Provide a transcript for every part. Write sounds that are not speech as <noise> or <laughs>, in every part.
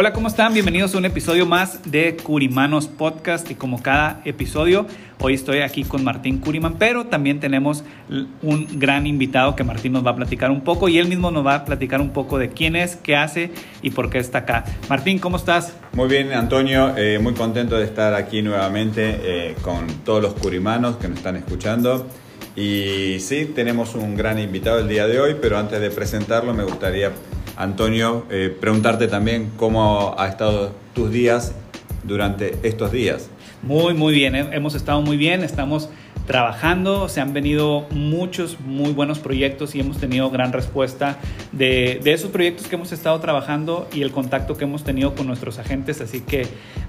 Hola, ¿cómo están? Bienvenidos a un episodio más de Curimanos Podcast y como cada episodio, hoy estoy aquí con Martín Curiman, pero también tenemos un gran invitado que Martín nos va a platicar un poco y él mismo nos va a platicar un poco de quién es, qué hace y por qué está acá. Martín, ¿cómo estás? Muy bien, Antonio, eh, muy contento de estar aquí nuevamente eh, con todos los Curimanos que nos están escuchando. Y sí, tenemos un gran invitado el día de hoy, pero antes de presentarlo me gustaría Antonio, eh, preguntarte también cómo ha estado tus días durante estos días. Muy, muy bien, hemos estado muy bien, estamos trabajando, se han venido muchos muy buenos proyectos y hemos tenido gran respuesta de, de, esos proyectos que hemos estado trabajando y el contacto que hemos tenido con nuestros agentes, así que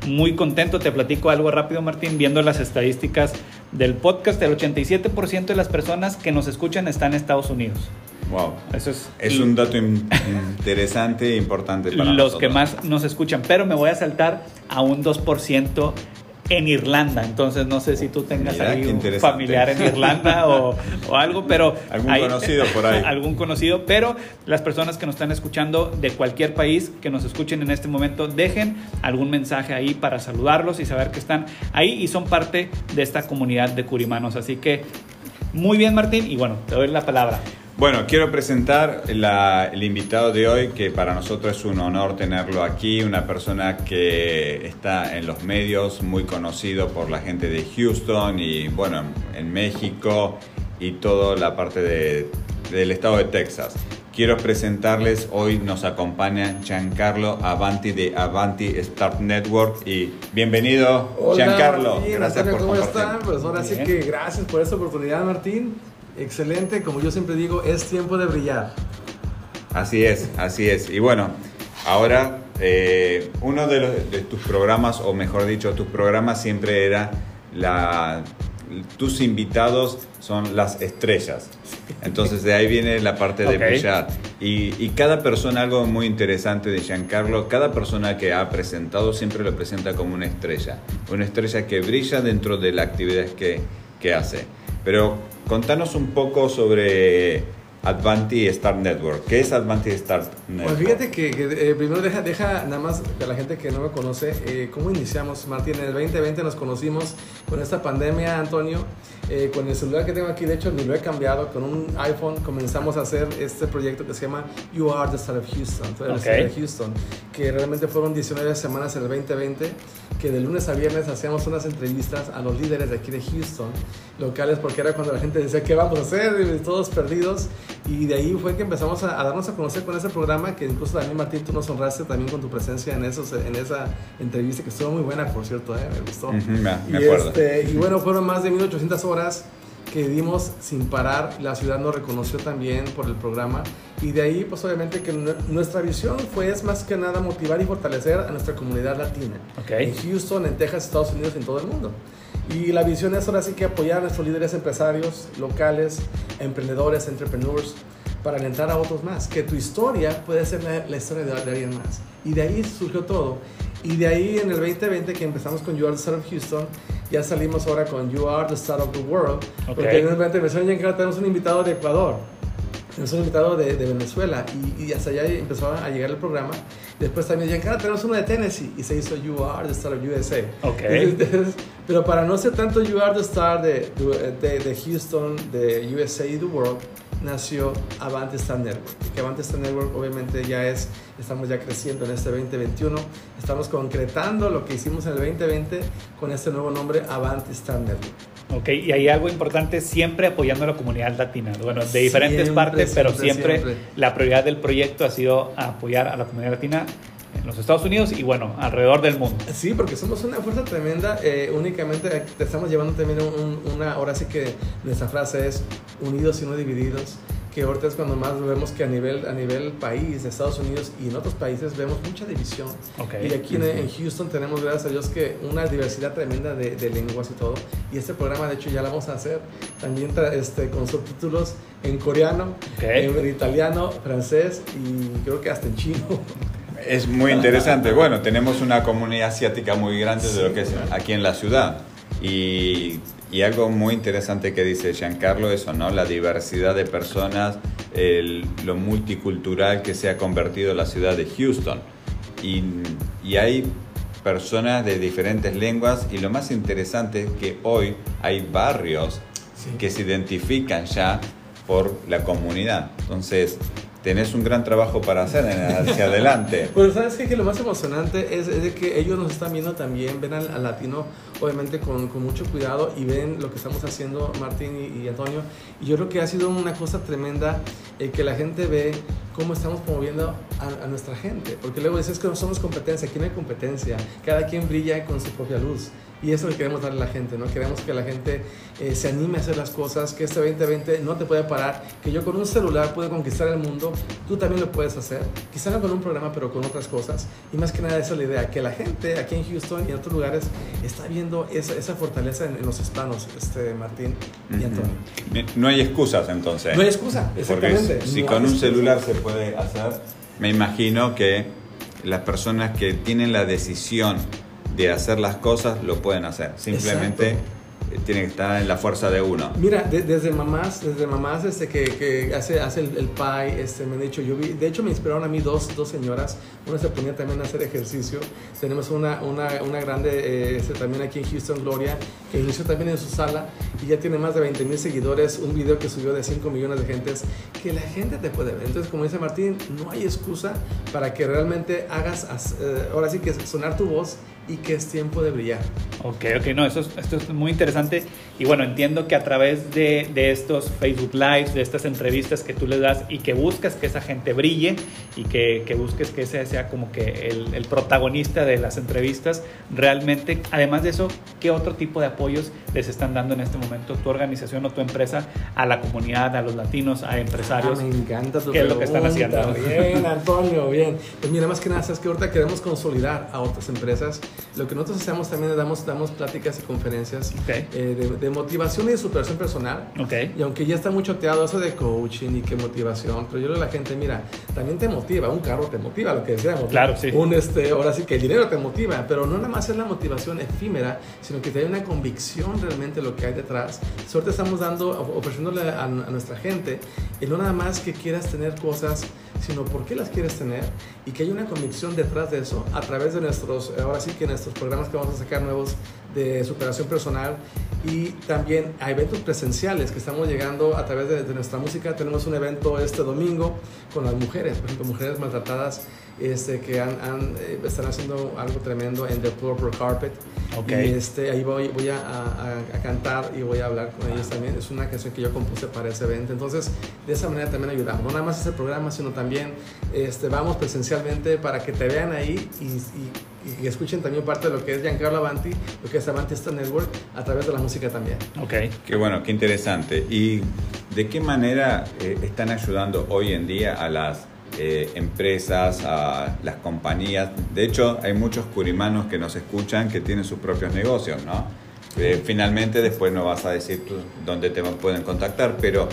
muy contento, te platico algo rápido Martín, viendo las estadísticas del podcast, el 87% de las personas que nos escuchan están en Estados Unidos. Wow. Eso es, es un dato interesante e importante para los que más nos escuchan. Pero me voy a saltar a un 2% en Irlanda. Entonces no sé si tú tengas ahí un familiar en Irlanda o, o algo, pero... Algún conocido por ahí. <laughs> algún conocido, pero las personas que nos están escuchando de cualquier país que nos escuchen en este momento, dejen algún mensaje ahí para saludarlos y saber que están ahí y son parte de esta comunidad de curimanos. Así que muy bien Martín y bueno, te doy la palabra. Bueno, quiero presentar el invitado de hoy, que para nosotros es un honor tenerlo aquí, una persona que está en los medios, muy conocido por la gente de Houston y bueno, en México y toda la parte de, del estado de Texas. Quiero presentarles, hoy nos acompaña Giancarlo Avanti de Avanti Start Network y bienvenido Hola, Giancarlo. Martín, gracias por ¿Cómo están? Pues ahora sí que gracias por esta oportunidad Martín excelente, como yo siempre digo, es tiempo de brillar. Así es, así es. Y bueno, ahora eh, uno de, tus programas, o mejor dicho, tus programas siempre era la, tus invitados son las estrellas. Entonces de ahí viene la parte de brillar. Y, cada persona, algo muy interesante de Giancarlo, cada persona que ha presentado siempre lo presenta como una estrella. Una estrella que brilla dentro de la actividad que, que hace. Pero contanos un poco sobre Advanti Star Network. ¿Qué es Advanti Star Network? Pues fíjate que, eh, primero deja, deja nada más a la gente que no me conoce, eh, ¿cómo iniciamos, Martín? En el 2020 nos conocimos con esta pandemia, Antonio. Eh, con el celular que tengo aquí, de hecho, ni lo he cambiado. Con un iPhone comenzamos a hacer este proyecto que se llama You Are the Star of Houston. Okay. de Houston, que realmente fueron 19 semanas en el 2020, que de lunes a viernes hacíamos unas entrevistas a los líderes de aquí de Houston, locales, porque era cuando la gente decía, ¿qué vamos a hacer? Y todos perdidos. Y de ahí fue que empezamos a, darnos a conocer con ese programa, que incluso también, Martín, tú nos honraste también con tu presencia en, esos, en esa entrevista, que estuvo muy buena, por cierto, ¿eh? me gustó. me, acuerdo. Este, y bueno, fueron más de 1800 horas que dimos sin parar. La ciudad nos reconoció también por el programa. Y de ahí, pues obviamente que nuestra visión fue es más que nada motivar y fortalecer a nuestra comunidad latina. En Houston, en Texas, Estados Unidos, en todo el mundo. Y la visión es ahora sí que apoyar a nuestros líderes empresarios locales, emprendedores, entrepreneurs, para alentar a otros más. Que tu historia puede ser la, historia de, de, alguien más. Y de ahí surgió todo. Y de ahí en el 2020 que empezamos con You Are the Star of Houston, ya salimos ahora con You Are the Star of the World. Porque en el 2020 tenemos un invitado de Ecuador. Tenemos un invitado de, de Venezuela y, y, hasta allá empezó a llegar el programa. Después también, Giancarlo, tenemos uno de Tennessee y se hizo You Are the Star of USA. Okay. <laughs> pero para no ser tanto You Are the Star de, de, de Houston, de USA y the World, nació Avante Star Network. Que Avante Star Network obviamente ya es, estamos ya creciendo en este 2021, estamos concretando lo que hicimos en el 2020 con este nuevo nombre Avante Star Network. Ok, y hay algo importante, siempre apoyando a la comunidad latina. Bueno, de diferentes partes, pero siempre, la prioridad del proyecto ha sido apoyar a la comunidad latina en los Estados Unidos y bueno, alrededor del mundo. Sí, porque somos una fuerza tremenda. Eh, únicamente te estamos llevando también una, ahora sí que nuestra frase es unidos y no divididos que ahorita es cuando más vemos que a nivel, a nivel país, de Estados Unidos y en otros países vemos mucha división. Y aquí en, Houston tenemos, gracias a Dios, que una diversidad tremenda de, de, lenguas y todo. Y este programa, de hecho, ya lo vamos a hacer también este, con subtítulos en coreano, en italiano, francés y creo que hasta en chino. <laughs> Es muy interesante. Bueno, tenemos una comunidad asiática muy grande de lo que es aquí en la ciudad. Y, y, algo muy interesante que dice Giancarlo, eso, ¿no? La diversidad de personas, el, lo multicultural que se ha convertido la ciudad de Houston. Y, y hay personas de diferentes lenguas y lo más interesante es que hoy hay barrios que se identifican ya por la comunidad. Entonces, tenés un gran trabajo para hacer hacia adelante. <laughs> Pero sabes qué? que lo más emocionante es, de que ellos nos están viendo también, ven al, latino obviamente con, con, mucho cuidado y ven lo que estamos haciendo Martín y, Antonio. Y yo creo que ha sido una cosa tremenda el que la gente ve cómo estamos promoviendo a, a, nuestra gente. Porque luego dices que no somos competencia, aquí no hay competencia, cada quien brilla con su propia luz. Y eso es lo que queremos darle a la gente, ¿no? Queremos que la gente eh, se anime a hacer las cosas, que este 2020 no te puede parar, que yo con un celular puedo conquistar el mundo, tú también lo puedes hacer. Quizá no con un programa, pero con otras cosas. Y más que nada esa es la idea, que la gente aquí en Houston y en otros lugares está viendo esa, esa fortaleza en, los hispanos, este, Martín y Antonio. No hay excusas entonces. No hay excusa, exactamente. Porque si con un celular se puede hacer, me imagino que las personas que tienen la decisión de hacer las cosas lo pueden hacer. Simplemente tiene que estar en la fuerza de uno. Mira, desde mamás, desde mamás este, que, que hace, hace el, el, pie, este, me han dicho, yo vi, de hecho me inspiraron a mí dos, dos señoras, una se ponía también a hacer ejercicio, tenemos una, una, una grande eh, este, también aquí en Houston, Gloria, que inició también en su sala y ya tiene más de 20 mil seguidores, un video que subió de 5 millones de gentes, que la gente te puede ver. Entonces, como dice Martín, no hay excusa para que realmente hagas, eh, ahora sí que sonar tu voz y que es tiempo de brillar. Ok, ok, no, eso esto es muy interesante y bueno, entiendo que a través de, de, estos Facebook Lives, de estas entrevistas que tú le das y que buscas que esa gente brille y que, que busques que ese sea como que el, el, protagonista de las entrevistas, realmente, además de eso, ¿qué otro tipo de apoyos les están dando en este momento tu organización o tu empresa a la comunidad, a los latinos, a empresarios? Ah, me encanta tu ¿Qué es lo que están haciendo? Bien, Antonio, bien. Pues mira, más que nada, es que ahorita queremos consolidar a otras empresas lo que nosotros hacemos también es damos, damos pláticas y conferencias eh, de, motivación y de superación personal. Okay. Y aunque ya está mucho teado eso de coaching y qué motivación, pero yo le digo a la gente, mira, también te motiva, un carro te motiva, lo que decíamos. Claro, sí. Un, este, ahora sí que el dinero te motiva, pero no nada más es la motivación efímera, sino que te da una convicción realmente lo que hay detrás. Suerte estamos dando, ofreciéndole a, a nuestra gente, y no nada más que quieras tener cosas sino por qué las quieres tener y que hay una convicción detrás de eso a través de nuestros, ahora sí que nuestros programas que vamos a sacar nuevos de superación personal y también a eventos presenciales que estamos llegando a través de, nuestra música. Tenemos un evento este domingo con las mujeres, por ejemplo, mujeres maltratadas este, que han, eh, están haciendo algo tremendo en The Purple Carpet. Okay. Y este, ahí voy, voy a, a, cantar y voy a hablar con ellos también. Es una canción que yo compuse para ese evento. Entonces, de esa manera también ayudamos. No nada más ese programa, sino también este, vamos presencialmente para que te vean ahí y, y, y, escuchen también parte de lo que es Giancarlo Avanti, lo que es Avanti Star Network, a través de la música también. Ok. Qué bueno, qué interesante. ¿Y de qué manera eh, están ayudando hoy en día a las eh, empresas, a las compañías. De hecho, hay muchos curimanos que nos escuchan que tienen sus propios negocios, ¿no? Eh, finalmente, después no vas a decir dónde te pueden contactar, pero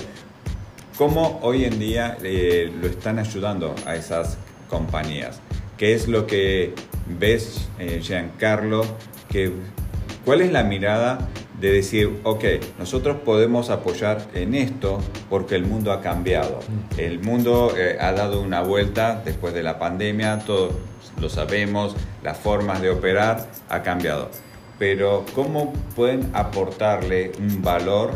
¿cómo hoy en día eh, lo están ayudando a esas compañías? ¿Qué es lo que ves, Giancarlo? Que, ¿Cuál es la mirada de decir, ok, nosotros podemos apoyar en esto porque el mundo ha cambiado. Mm. El mundo eh, ha dado una vuelta después de la pandemia, todos lo sabemos, las formas de operar ha cambiado. Pero ¿cómo pueden aportarle un valor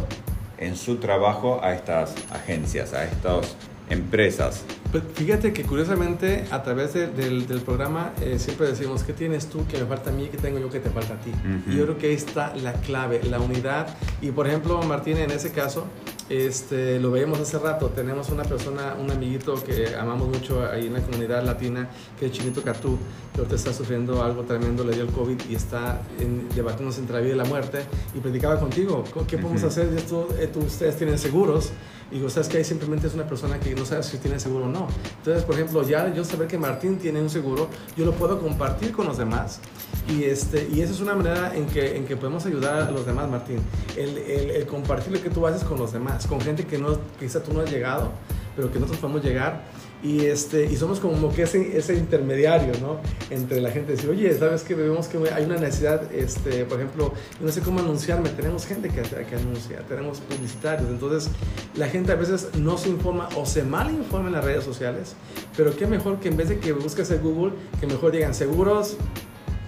en su trabajo a estas agencias, a estas empresas? Pues fíjate que curiosamente a través de, del, del, programa eh, siempre decimos, ¿qué tienes tú que me falta a mí? ¿Qué tengo yo que te falta a ti? Y yo creo que ahí está la clave, la unidad. Y por ejemplo, Martín, en ese caso, este, lo veíamos hace rato, tenemos una persona, un amiguito que amamos mucho ahí en la comunidad latina, que es Chinito Catú, que ahorita está sufriendo algo tremendo, le dio el COVID y está en, debatiéndose entre la vida y la muerte, y predicaba contigo, ¿qué podemos hacer? Esto, eh, ustedes tienen seguros, digo, ¿sabes que simplemente es una persona que no sabe si tiene seguro o no. Entonces, por ejemplo, ya yo saber que Martín tiene un seguro, yo lo puedo compartir con los demás. Y, este, y esa es una manera en que, en que podemos ayudar a los demás, Martín. El, el, el compartir lo que tú haces con los demás, con gente que no, quizá tú no has llegado, pero que nosotros podemos llegar y, este, y somos como que ese, ese intermediario, ¿no? Entre la gente, decir, oye, ¿sabes que Vemos que hay una necesidad, este, por ejemplo, no sé cómo anunciarme, tenemos gente que, que anuncia, tenemos publicitarios, entonces la gente a veces no se informa o se mal informa en las redes sociales, pero qué mejor que en vez de que busques en Google, que mejor digan seguros,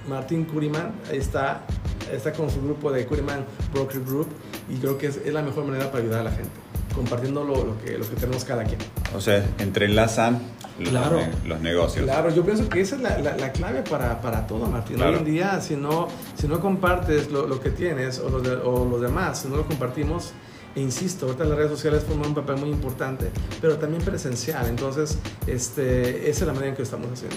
Martín Curiman está, está con su grupo de Curiman Broker Group y creo que es, es la mejor manera para ayudar a la gente compartiendo lo, lo, que, lo que tenemos cada quien. O sea, entrelazan los, claro, los negocios. Claro, yo pienso que esa es la, la, la clave para, para, todo, Martín. Hoy en día, si no, si no compartes lo, lo que tienes o los, de, o los demás, si no lo compartimos, e insisto, ahorita las redes sociales forman un papel muy importante, pero también presencial. Entonces, este, esa es la manera en que estamos haciendo.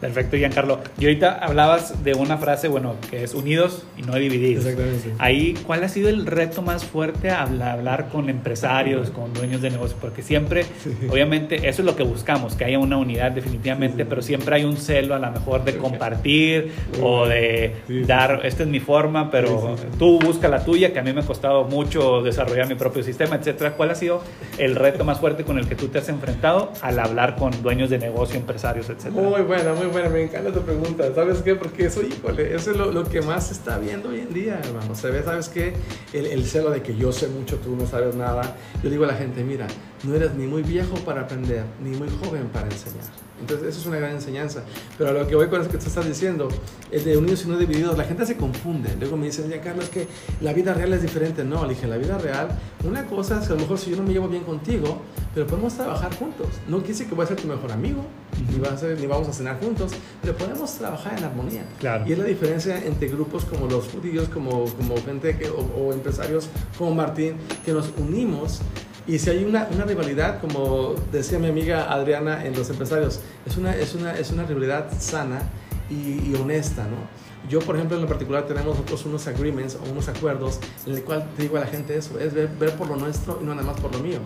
Perfecto, Giancarlo. Y ahorita hablabas de una frase, bueno, que es unidos y no divididos. Exactamente. Ahí, ¿cuál ha sido el reto más fuerte a hablar con empresarios, con dueños de negocios? Porque siempre, sí. obviamente, eso es lo que buscamos, que haya una unidad definitivamente, sí, pero siempre hay un celo a lo mejor de compartir o de dar, esta es mi forma, pero tú busca la tuya, que a mí me ha costado mucho desarrollar mi propio sistema, etcétera. ¿Cuál ha sido el reto más fuerte con el que tú te has enfrentado al hablar con dueños de negocio, empresarios, etcétera? Muy buena, muy buena. Me encanta tu pregunta. ¿Sabes qué? Porque eso, híjole, eso es lo, lo que más se está viendo hoy en día, hermano. Se ve, ¿sabes qué? El, el celo de que yo sé mucho, tú no sabes nada. Yo digo a la gente, mira, no eres ni muy viejo para aprender, ni muy joven para enseñar. Entonces, eso es una gran enseñanza. Pero a lo que voy con eso que tú estás diciendo, el de unidos y no divididos, la gente se confunde. Luego me dicen, ya Carlos, es que la vida real es diferente. No, le dije, la vida real, una cosa es que a lo mejor si yo no me llevo bien contigo, pero podemos trabajar juntos. No decir que voy a ser tu mejor amigo, ni, va a ser, ni vamos a cenar juntos, pero podemos trabajar en armonía. Claro. Y es la diferencia entre grupos como los judíos, como, como gente que, o, o empresarios como Martín, que nos unimos y si hay una, una, rivalidad, como decía mi amiga Adriana en Los Empresarios, es una, es una, es una rivalidad sana y, y, honesta, ¿no? Yo, por ejemplo, en lo particular tenemos nosotros unos agreements o unos acuerdos en el cual te digo a la gente eso, es ver, ver, por lo nuestro y no nada más por lo mío.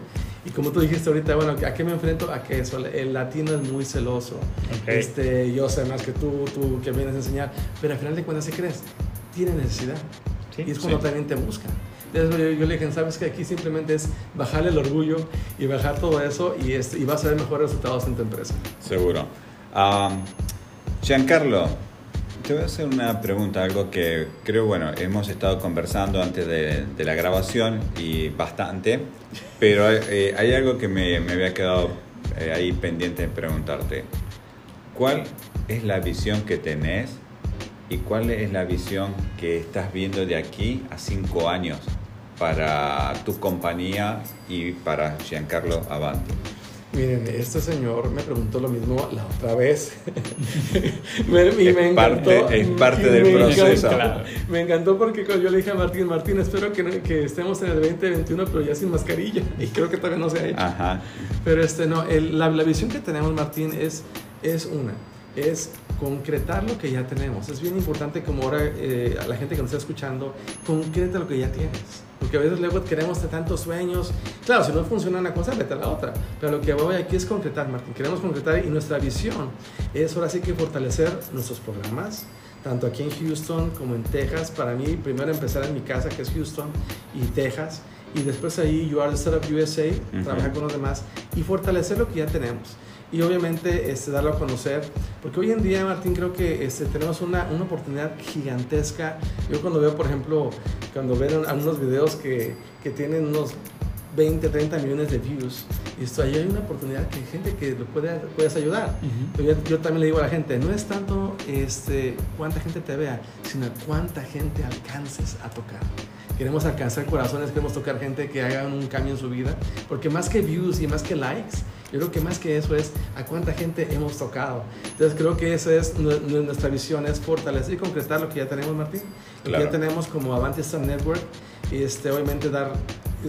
Y como tú dijiste ahorita, bueno, ¿a qué me enfrento? A que eso, el latino es muy celoso. Okay. Este, yo sé más que tú, tú que vienes a enseñar, pero al final de cuentas, ¿qué crees? Tiene necesidad. Sí, y es cuando sí. también te buscan. Yo, yo, le dije, sabes que aquí simplemente es bajarle el orgullo y bajar todo eso y, este, y vas a ver mejores resultados en tu empresa. Seguro. Um, Giancarlo, te voy a hacer una pregunta, algo que creo, bueno, hemos estado conversando antes de, de la grabación y bastante, pero eh, hay algo que me, me había quedado eh, ahí pendiente de preguntarte. ¿Cuál es la visión que tenés y cuál es la visión que estás viendo de aquí a cinco años para tu compañía y para Giancarlo Avanti? Miren, este señor me preguntó lo mismo la otra vez. <laughs> me, y es me encantó. Parte, es parte del me proceso. Encantó, claro. Me encantó porque yo le dije a Martín, Martín, espero que, que, estemos en el 2021, pero ya sin mascarilla. <laughs> Y creo que todavía no se ha hecho. Ajá. Pero este, no, el, la, la visión que tenemos, Martín, es, es una. Es concretar lo que ya tenemos. Es bien importante como ahora eh, a la gente que nos está escuchando, concreta lo que ya tienes. Porque a veces luego queremos tantos sueños. Claro, si no funciona una cosa, vete a la otra. Pero lo que voy aquí es concretar, Martín. Queremos concretar y nuestra visión es ahora sí que fortalecer nuestros programas, tanto aquí en Houston como en Texas. Para mí, primero empezar en mi casa, que es Houston y Texas. Y después ahí, You Are the Startup USA, uh -huh. trabajar con los demás y fortalecer lo que ya tenemos y obviamente este, darlo a conocer, porque hoy en día, Martín, creo que este, tenemos una, una oportunidad gigantesca. Yo cuando veo, por ejemplo, cuando ven algunos videos que, que tienen unos 20, 30 millones de views, y esto, ahí hay una oportunidad que hay gente que lo puede, puedes ayudar. Uh -huh. Yo, yo, también le digo a la gente, no es tanto este, cuánta gente te vea, sino cuánta gente alcances a tocar queremos alcanzar corazones, queremos tocar gente que haga un cambio en su vida, porque más que views y más que likes, Yo creo que más que eso es a cuánta gente hemos tocado. Entonces creo que esa es nuestra visión, es fortalecer y concretar lo que ya tenemos, Martín. Lo que ya tenemos como Avante Star Network. Y este, obviamente dar,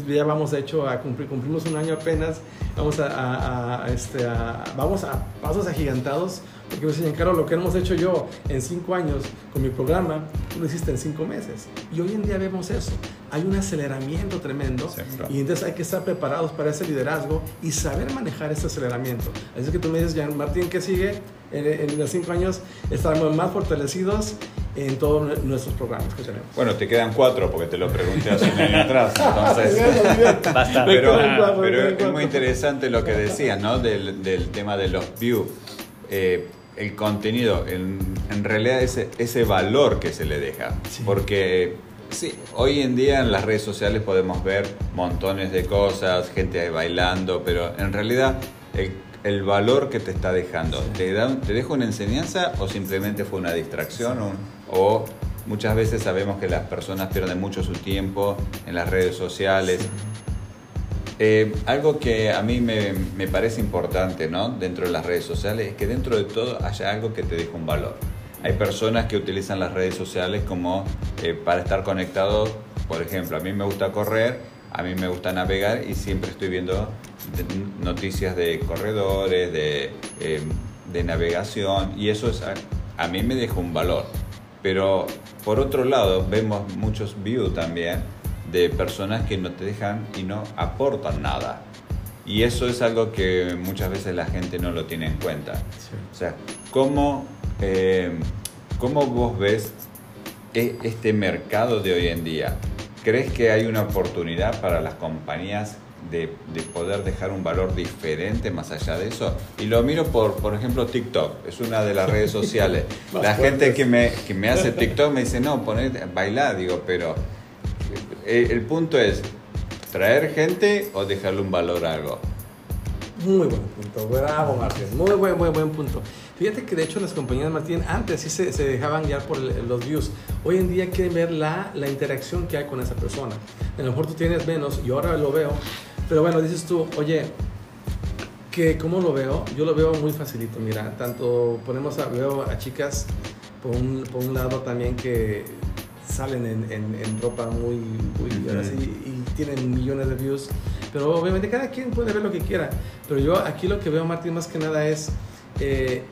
ya vamos de hecho a cumplir, cumplimos un año apenas, vamos a, a, este, a, vamos a pasos agigantados porque me decían, Carlos, lo que hemos hecho yo en cinco años con mi programa, tú lo hiciste en cinco meses. Y hoy en día vemos eso. Hay un aceleramiento tremendo y entonces hay que estar preparados para ese liderazgo y saber manejar ese aceleramiento. Así que tú me dices, Jan Martín, ¿qué sigue? En, en los cinco años estaremos más fortalecidos en todos nuestros programas que tenemos. Bueno, te quedan cuatro porque te lo pregunté hace un año atrás. <laughs> Entonces, pero, pero es muy interesante lo que decías, ¿no? Del, del tema de los views. Eh, el contenido, en, en realidad ese, ese valor que se le deja. Porque sí, hoy en día en las redes sociales podemos ver montones de cosas, gente bailando, pero en realidad el, el valor que te está dejando, ¿te, da, ¿te deja una enseñanza o simplemente fue una distracción? O, muchas veces sabemos que las personas pierden mucho su tiempo en las redes sociales. Eh, algo que a mí me, me, parece importante ¿no? dentro de las redes sociales es que dentro de todo haya algo que te deje un valor. Hay personas que utilizan las redes sociales como eh, para estar conectados, por ejemplo, a mí me gusta correr, a mí me gusta navegar y siempre estoy viendo noticias de corredores, de, eh, de navegación y eso es, a, a mí me deja un valor. Pero por otro lado vemos muchos views también de personas que no te dejan y no aportan nada. Y eso es algo que muchas veces la gente no lo tiene en cuenta. O sea, ¿cómo, eh, ¿cómo vos ves e, este mercado de hoy en día? ¿Crees que hay una oportunidad para las compañías de, de, poder dejar un valor diferente más allá de eso? Y lo miro por, por ejemplo, TikTok, es una de las redes <laughs> sociales. la gente que me, que me hace TikTok me dice, no, poner, bailar, digo, pero eh, el punto es traer gente o dejarle un valor a algo. Muy buen punto, bravo Martín, muy buen, buen, buen punto. Fíjate que de hecho las compañías Martín antes sí se, se dejaban guiar por los views, hoy en día quieren ver la, la interacción que hay con esa persona. A lo mejor tú tienes menos, y ahora lo veo, pero bueno, dices tú, oye, que ¿cómo lo veo? Yo lo veo muy facilito, mira, tanto ponemos a, veo a chicas por un, por un lado también que salen en, en, ropa muy, muy así y tienen millones de views. Pero obviamente cada quien puede ver lo que quiera. Pero yo aquí lo que veo, Martín, más que nada es eh,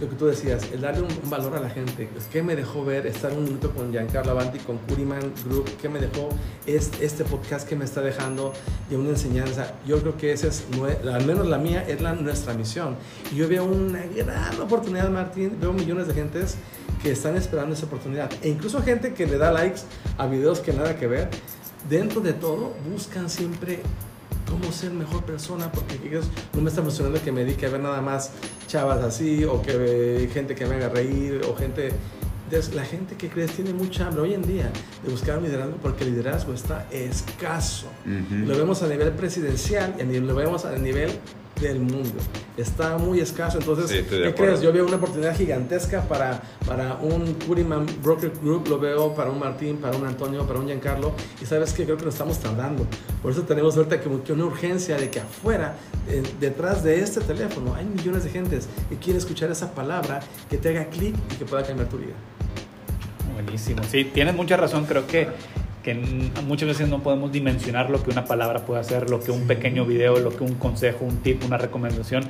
lo que tú decías, el darle un, valor a la gente. Pues, ¿Qué me dejó ver estar un minuto con Giancarlo Avanti, con Curiman Group? ¿Qué me dejó este, este podcast que me está dejando de una enseñanza? Yo creo que esa es, al menos la mía, es la, nuestra misión. Y yo veo una gran oportunidad, Martín. Veo millones de gentes que están esperando esa oportunidad. E incluso gente que le da likes a videos que nada que ver. Dentro de todo, buscan siempre cómo ser mejor persona, porque no me está funcionando que me dedique a ver nada más chavas así, o que gente que me haga reír, o gente... La gente que crees tiene mucha hambre hoy en día de buscar un liderazgo porque el liderazgo está escaso. Lo vemos a nivel presidencial y lo vemos a nivel del mundo. Está muy escaso. Entonces, ¿qué crees? Yo veo una oportunidad gigantesca para, para un Curiman Broker Group, lo veo para un Martín, para un Antonio, para un Giancarlo. Y sabes que creo que nos estamos tardando. Por eso tenemos ahorita como que una urgencia de que afuera, detrás de este teléfono, hay millones de gentes que quieren escuchar esa palabra que te haga clic y que pueda cambiar tu vida. Buenísimo. Sí, tienes mucha razón. Creo que que muchas veces no podemos dimensionar lo que una palabra puede hacer, lo que un pequeño video, lo que un consejo, un tip, una recomendación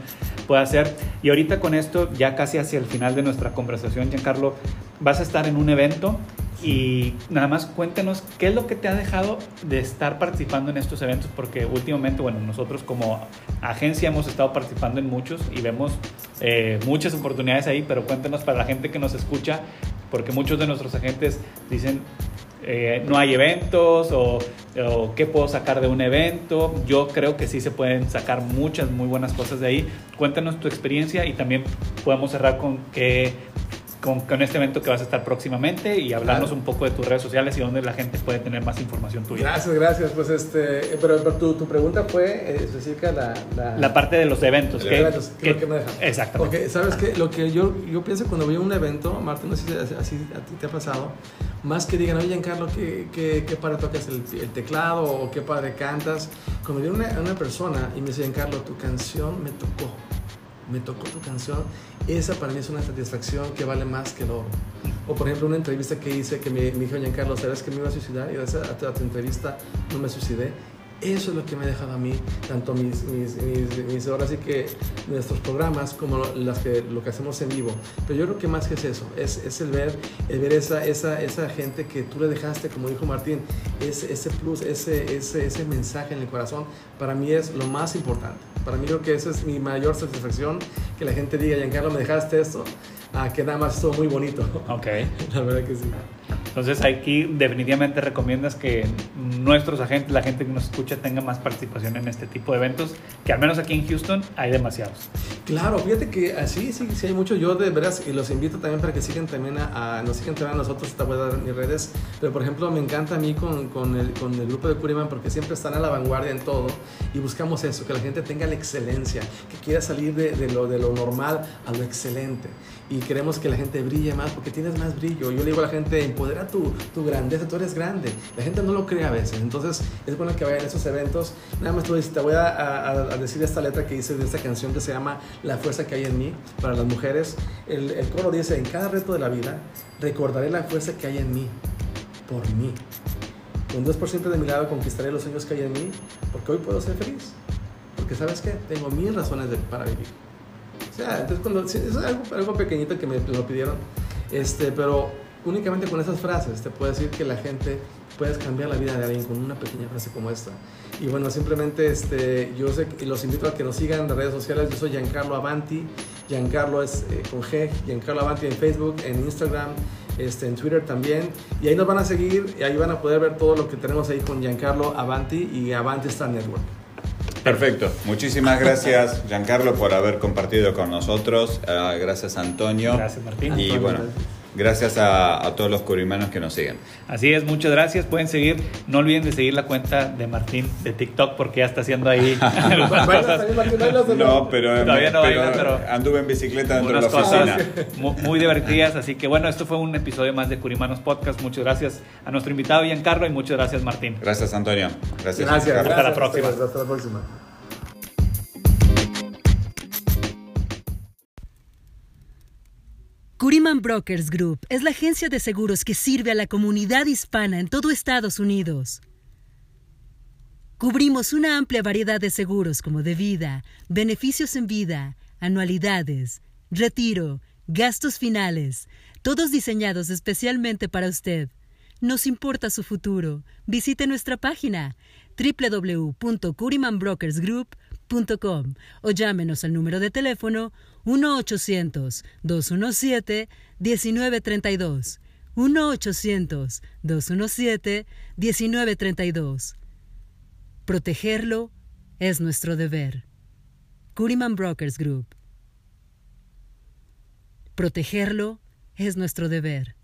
puede hacer. Y ahorita con esto, ya casi hacia el final de nuestra conversación, Giancarlo, vas a estar en un evento y nada más cuéntenos qué es lo que te ha dejado de estar participando en estos eventos, porque últimamente, bueno, nosotros como agencia hemos estado participando en muchos y vemos eh, muchas oportunidades ahí, pero cuéntenos para la gente que nos escucha, porque muchos de nuestros agentes dicen, eh, no hay eventos o, qué puedo sacar de un evento. Yo creo que sí se pueden sacar muchas muy buenas cosas de ahí. Cuéntanos tu experiencia y también podemos cerrar con qué con, con, este evento que vas a estar próximamente y hablarnos un poco de tus redes sociales y dónde la gente puede tener más información tuya. Gracias, gracias. Pues este, pero, tu, tu, pregunta fue eh, específica la, la, la, parte de los eventos. Que, eventos, que, que me. Exactamente. Porque, ¿sabes qué? Lo que yo, yo pienso cuando a un evento, Martín, no sé si así a ti te ha pasado, más que digan, oye, Giancarlo, ¿qué, qué, qué padre tocas el, el, teclado o qué padre cantas? Cuando viene una, una persona y me dice, Giancarlo, tu canción me tocó me tocó tu canción, esa para mí es una satisfacción que vale más que el oro. O por ejemplo, una entrevista que hice que me, me dijo Giancarlo, ¿sabes que me iba a suicidar? Y gracias a a tu entrevista no me suicidé. Eso es lo que me ha dejado a mí, tanto mis, mis, mis, mis ahora sí que nuestros programas como las que, lo que hacemos en vivo. Pero yo creo que más que es eso, es, es el ver, el ver esa, esa, esa gente que tú le dejaste, como dijo Martín, ese, ese plus, ese, ese, ese mensaje en el corazón, para mí es lo más importante. Para mí creo que esa es mi mayor satisfacción, que la gente diga, Giancarlo, me dejaste esto, ah, que nada más estuvo muy bonito. Ok. <laughs> La verdad que sí. Entonces aquí definitivamente recomiendas que nuestros agentes, la gente que nos escucha, tenga más participación en este tipo de eventos, que al menos aquí en Houston hay demasiados. Claro, fíjate que así sí, sí hay mucho. Yo de veras, y los invito también para que sigan también a, a nos sigan también a nosotros, te voy a dar mis redes. Pero por ejemplo, me encanta a mí con, con, el, con el grupo de Curiman porque siempre están a la vanguardia en todo y buscamos eso, que la gente tenga la excelencia, que quiera salir de, de lo, de lo normal a lo excelente. Y queremos que la gente brille más porque tienes más brillo. Yo le digo a la gente, empodera tu, tu grandeza, tú eres grande. La gente no lo cree a veces. Entonces es bueno que vayan a esos eventos. Nada más te voy a, a, a, decir esta letra que hice de esta canción que se llama La fuerza que hay en mí para las mujeres. El, el coro dice, en cada reto de la vida recordaré la fuerza que hay en mí por mí. Con Dios por de mi lado conquistaré los sueños que hay en mí porque hoy puedo ser feliz. Porque sabes qué, tengo mil razones de, para vivir. Entonces cuando, es algo, algo pequeñito que me lo pidieron, este, pero únicamente con esas frases te puedo decir que la gente puedes cambiar la vida de alguien con una pequeña frase como esta. Y bueno, simplemente este, yo sé, los invito a que nos sigan en las redes sociales. Yo soy Giancarlo Avanti. Giancarlo es eh, con G. Giancarlo Avanti en Facebook, en Instagram, este, en Twitter también. Y ahí nos van a seguir y ahí van a poder ver todo lo que tenemos ahí con Giancarlo Avanti y Avanti Star Network. Perfecto. Muchísimas <laughs> gracias, Giancarlo, por haber compartido con nosotros. Uh, gracias, Antonio. Gracias, Martín. Y Antonio, bueno, gracias a, a, todos los curimanos que nos siguen. Así es, muchas gracias. Pueden seguir, no olviden de seguir la cuenta de Martín de TikTok porque ya está haciendo ahí <laughs> algunas cosas. No, pero, Todavía no pero, pero anduve en bicicleta dentro de la oficina. muy, muy divertidas. Así que bueno, esto fue un episodio más de Curimanos Podcast. Muchas gracias a nuestro invitado Giancarlo y muchas gracias Martín. Gracias, Antonio. Gracias, Gracias. Giancarlo. Hasta la gracias, próxima. Hasta la próxima. Curiman Brokers Group es la agencia de seguros que sirve a la comunidad hispana en todo Estados Unidos. Cubrimos una amplia variedad de seguros como de vida, beneficios en vida, anualidades, retiro, gastos finales, todos diseñados especialmente para usted. Nos importa su futuro. Visite nuestra página www.curimanbrokersgroup.com o llámenos al número de teléfono 1-800-217-1932. 1-800-217-1932. Protegerlo es nuestro deber. Curiman Brokers Group. Protegerlo es nuestro deber.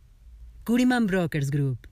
Curiman Brokers Group.